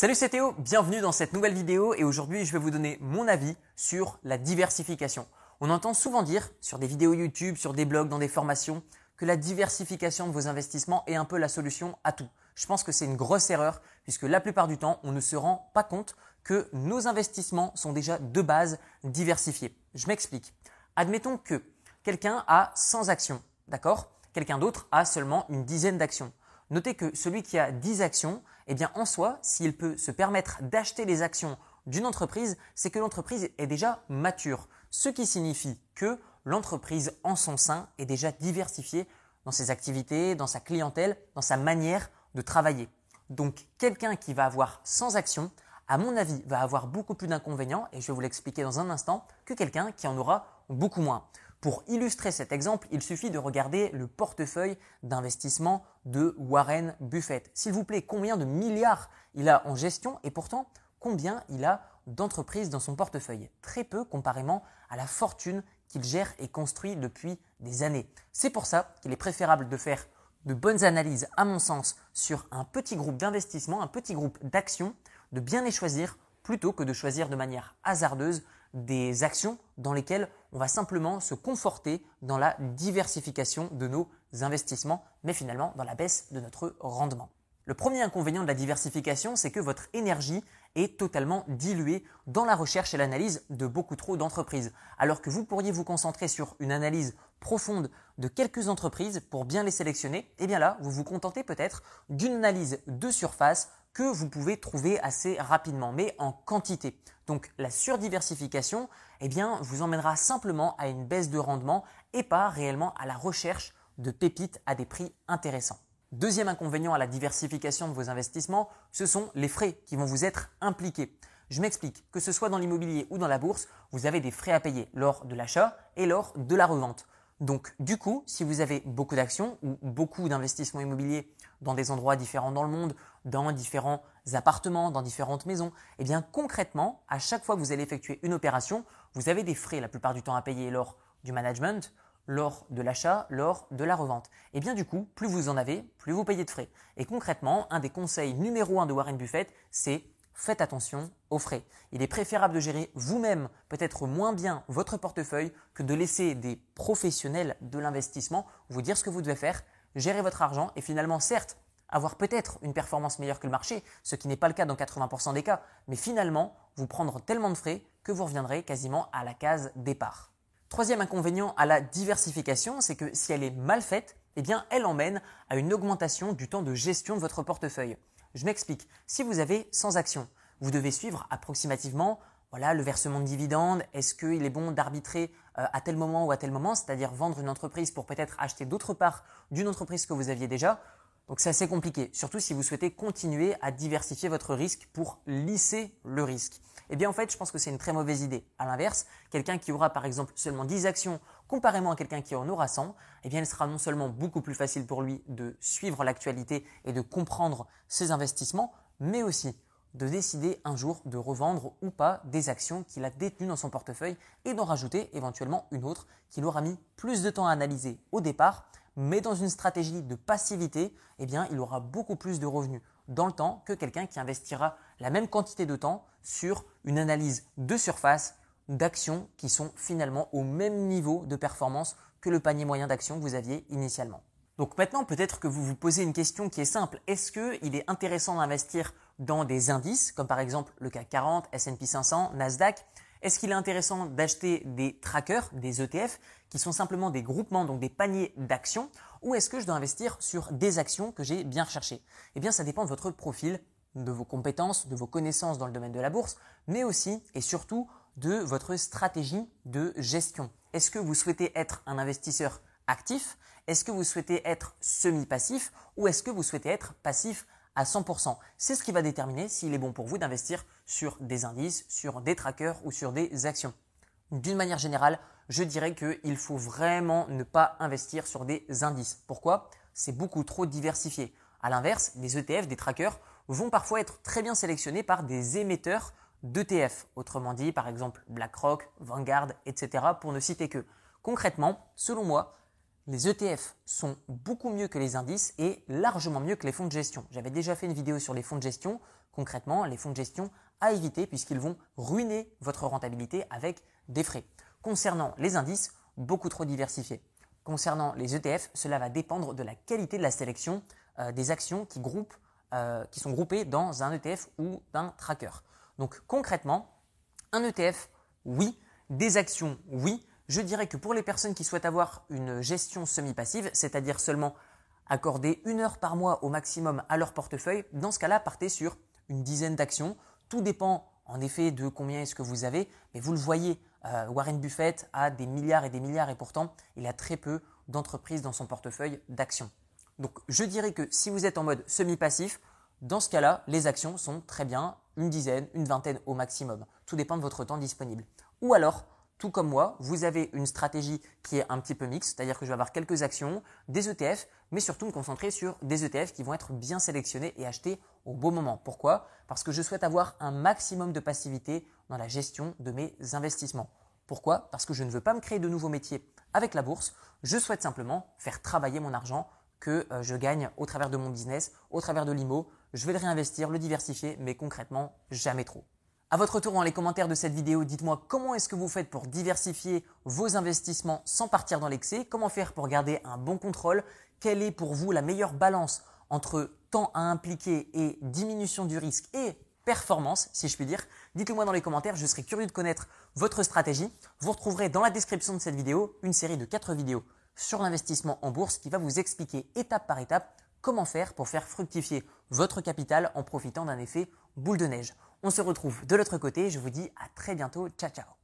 Salut c'est Théo, bienvenue dans cette nouvelle vidéo et aujourd'hui je vais vous donner mon avis sur la diversification. On entend souvent dire sur des vidéos YouTube, sur des blogs, dans des formations, que la diversification de vos investissements est un peu la solution à tout. Je pense que c'est une grosse erreur puisque la plupart du temps on ne se rend pas compte que nos investissements sont déjà de base diversifiés. Je m'explique. Admettons que quelqu'un a 100 actions, d'accord? Quelqu'un d'autre a seulement une dizaine d'actions. Notez que celui qui a 10 actions, eh bien en soi, s'il peut se permettre d'acheter les actions d'une entreprise, c'est que l'entreprise est déjà mature. Ce qui signifie que l'entreprise en son sein est déjà diversifiée dans ses activités, dans sa clientèle, dans sa manière de travailler. Donc quelqu'un qui va avoir 100 actions, à mon avis, va avoir beaucoup plus d'inconvénients, et je vais vous l'expliquer dans un instant, que quelqu'un qui en aura beaucoup moins. Pour illustrer cet exemple, il suffit de regarder le portefeuille d'investissement de Warren Buffett. S'il vous plaît, combien de milliards il a en gestion et pourtant combien il a d'entreprises dans son portefeuille? Très peu comparément à la fortune qu'il gère et construit depuis des années. C'est pour ça qu'il est préférable de faire de bonnes analyses, à mon sens, sur un petit groupe d'investissement, un petit groupe d'actions, de bien les choisir plutôt que de choisir de manière hasardeuse des actions dans lesquelles on va simplement se conforter dans la diversification de nos investissements, mais finalement dans la baisse de notre rendement. Le premier inconvénient de la diversification, c'est que votre énergie est totalement diluée dans la recherche et l'analyse de beaucoup trop d'entreprises. Alors que vous pourriez vous concentrer sur une analyse profonde de quelques entreprises pour bien les sélectionner, et eh bien là, vous vous contentez peut-être d'une analyse de surface que vous pouvez trouver assez rapidement, mais en quantité. Donc la surdiversification, eh bien, vous emmènera simplement à une baisse de rendement et pas réellement à la recherche de pépites à des prix intéressants. Deuxième inconvénient à la diversification de vos investissements, ce sont les frais qui vont vous être impliqués. Je m'explique, que ce soit dans l'immobilier ou dans la bourse, vous avez des frais à payer lors de l'achat et lors de la revente. Donc du coup, si vous avez beaucoup d'actions ou beaucoup d'investissements immobiliers dans des endroits différents dans le monde, dans différents appartements, dans différentes maisons, eh bien concrètement, à chaque fois que vous allez effectuer une opération, vous avez des frais la plupart du temps à payer lors du management, lors de l'achat, lors de la revente. Et eh bien du coup, plus vous en avez, plus vous payez de frais. Et concrètement, un des conseils numéro un de Warren Buffett, c'est faites attention aux frais. Il est préférable de gérer vous-même peut-être moins bien votre portefeuille que de laisser des professionnels de l'investissement vous dire ce que vous devez faire, gérer votre argent et finalement certes avoir peut-être une performance meilleure que le marché, ce qui n'est pas le cas dans 80% des cas, mais finalement vous prendre tellement de frais que vous reviendrez quasiment à la case départ. Troisième inconvénient à la diversification, c'est que si elle est mal faite, eh bien elle emmène à une augmentation du temps de gestion de votre portefeuille. Je m'explique. Si vous avez 100 actions, vous devez suivre approximativement voilà, le versement de dividendes. Est-ce qu'il est bon d'arbitrer euh, à tel moment ou à tel moment, c'est-à-dire vendre une entreprise pour peut-être acheter d'autres parts d'une entreprise que vous aviez déjà donc c'est assez compliqué, surtout si vous souhaitez continuer à diversifier votre risque pour lisser le risque. Eh bien en fait, je pense que c'est une très mauvaise idée. À l'inverse, quelqu'un qui aura par exemple seulement 10 actions comparément à quelqu'un qui en aura 100, eh bien il sera non seulement beaucoup plus facile pour lui de suivre l'actualité et de comprendre ses investissements, mais aussi de décider un jour de revendre ou pas des actions qu'il a détenues dans son portefeuille et d'en rajouter éventuellement une autre qu'il aura mis plus de temps à analyser au départ mais dans une stratégie de passivité, eh bien, il aura beaucoup plus de revenus dans le temps que quelqu'un qui investira la même quantité de temps sur une analyse de surface d'actions qui sont finalement au même niveau de performance que le panier moyen d'actions que vous aviez initialement. Donc maintenant, peut-être que vous vous posez une question qui est simple. Est-ce qu'il est intéressant d'investir dans des indices, comme par exemple le CAC 40, S&P 500, Nasdaq est-ce qu'il est intéressant d'acheter des trackers, des ETF, qui sont simplement des groupements, donc des paniers d'actions, ou est-ce que je dois investir sur des actions que j'ai bien recherchées? Eh bien, ça dépend de votre profil, de vos compétences, de vos connaissances dans le domaine de la bourse, mais aussi et surtout de votre stratégie de gestion. Est-ce que vous souhaitez être un investisseur actif? Est-ce que vous souhaitez être semi-passif? Ou est-ce que vous souhaitez être passif à 100%. C'est ce qui va déterminer s'il est bon pour vous d'investir sur des indices, sur des trackers ou sur des actions. D'une manière générale, je dirais qu'il faut vraiment ne pas investir sur des indices. Pourquoi? C'est beaucoup trop diversifié. À l'inverse, les ETF, des trackers, vont parfois être très bien sélectionnés par des émetteurs d'ETF. Autrement dit, par exemple BlackRock, Vanguard, etc. pour ne citer que. Concrètement, selon moi, les ETF sont beaucoup mieux que les indices et largement mieux que les fonds de gestion. J'avais déjà fait une vidéo sur les fonds de gestion Concrètement, les fonds de gestion à éviter puisqu'ils vont ruiner votre rentabilité avec des frais. Concernant les indices, beaucoup trop diversifiés. Concernant les ETF, cela va dépendre de la qualité de la sélection euh, des actions qui, groupent, euh, qui sont groupées dans un ETF ou d'un tracker. Donc concrètement, un ETF, oui, des actions, oui. Je dirais que pour les personnes qui souhaitent avoir une gestion semi-passive, c'est-à-dire seulement accorder une heure par mois au maximum à leur portefeuille, dans ce cas-là, partez sur une dizaine d'actions. Tout dépend en effet de combien est-ce que vous avez, mais vous le voyez, euh, Warren Buffett a des milliards et des milliards et pourtant il a très peu d'entreprises dans son portefeuille d'actions. Donc je dirais que si vous êtes en mode semi-passif, dans ce cas-là, les actions sont très bien une dizaine, une vingtaine au maximum. Tout dépend de votre temps disponible. Ou alors, tout comme moi, vous avez une stratégie qui est un petit peu mixte, c'est-à-dire que je vais avoir quelques actions, des ETF, mais surtout me concentrer sur des ETF qui vont être bien sélectionnés et achetés au bon moment. Pourquoi? Parce que je souhaite avoir un maximum de passivité dans la gestion de mes investissements. Pourquoi? Parce que je ne veux pas me créer de nouveaux métiers avec la bourse, je souhaite simplement faire travailler mon argent que euh, je gagne au travers de mon business, au travers de l'IMO. Je vais le réinvestir, le diversifier, mais concrètement, jamais trop. À votre tour, dans les commentaires de cette vidéo, dites-moi comment est-ce que vous faites pour diversifier vos investissements sans partir dans l'excès, comment faire pour garder un bon contrôle, quelle est pour vous la meilleure balance entre temps à impliquer et diminution du risque et performance, si je puis dire? Dites-le moi dans les commentaires, je serai curieux de connaître votre stratégie. Vous retrouverez dans la description de cette vidéo une série de 4 vidéos sur l'investissement en bourse qui va vous expliquer étape par étape comment faire pour faire fructifier votre capital en profitant d'un effet boule de neige. On se retrouve de l'autre côté. Je vous dis à très bientôt. Ciao, ciao.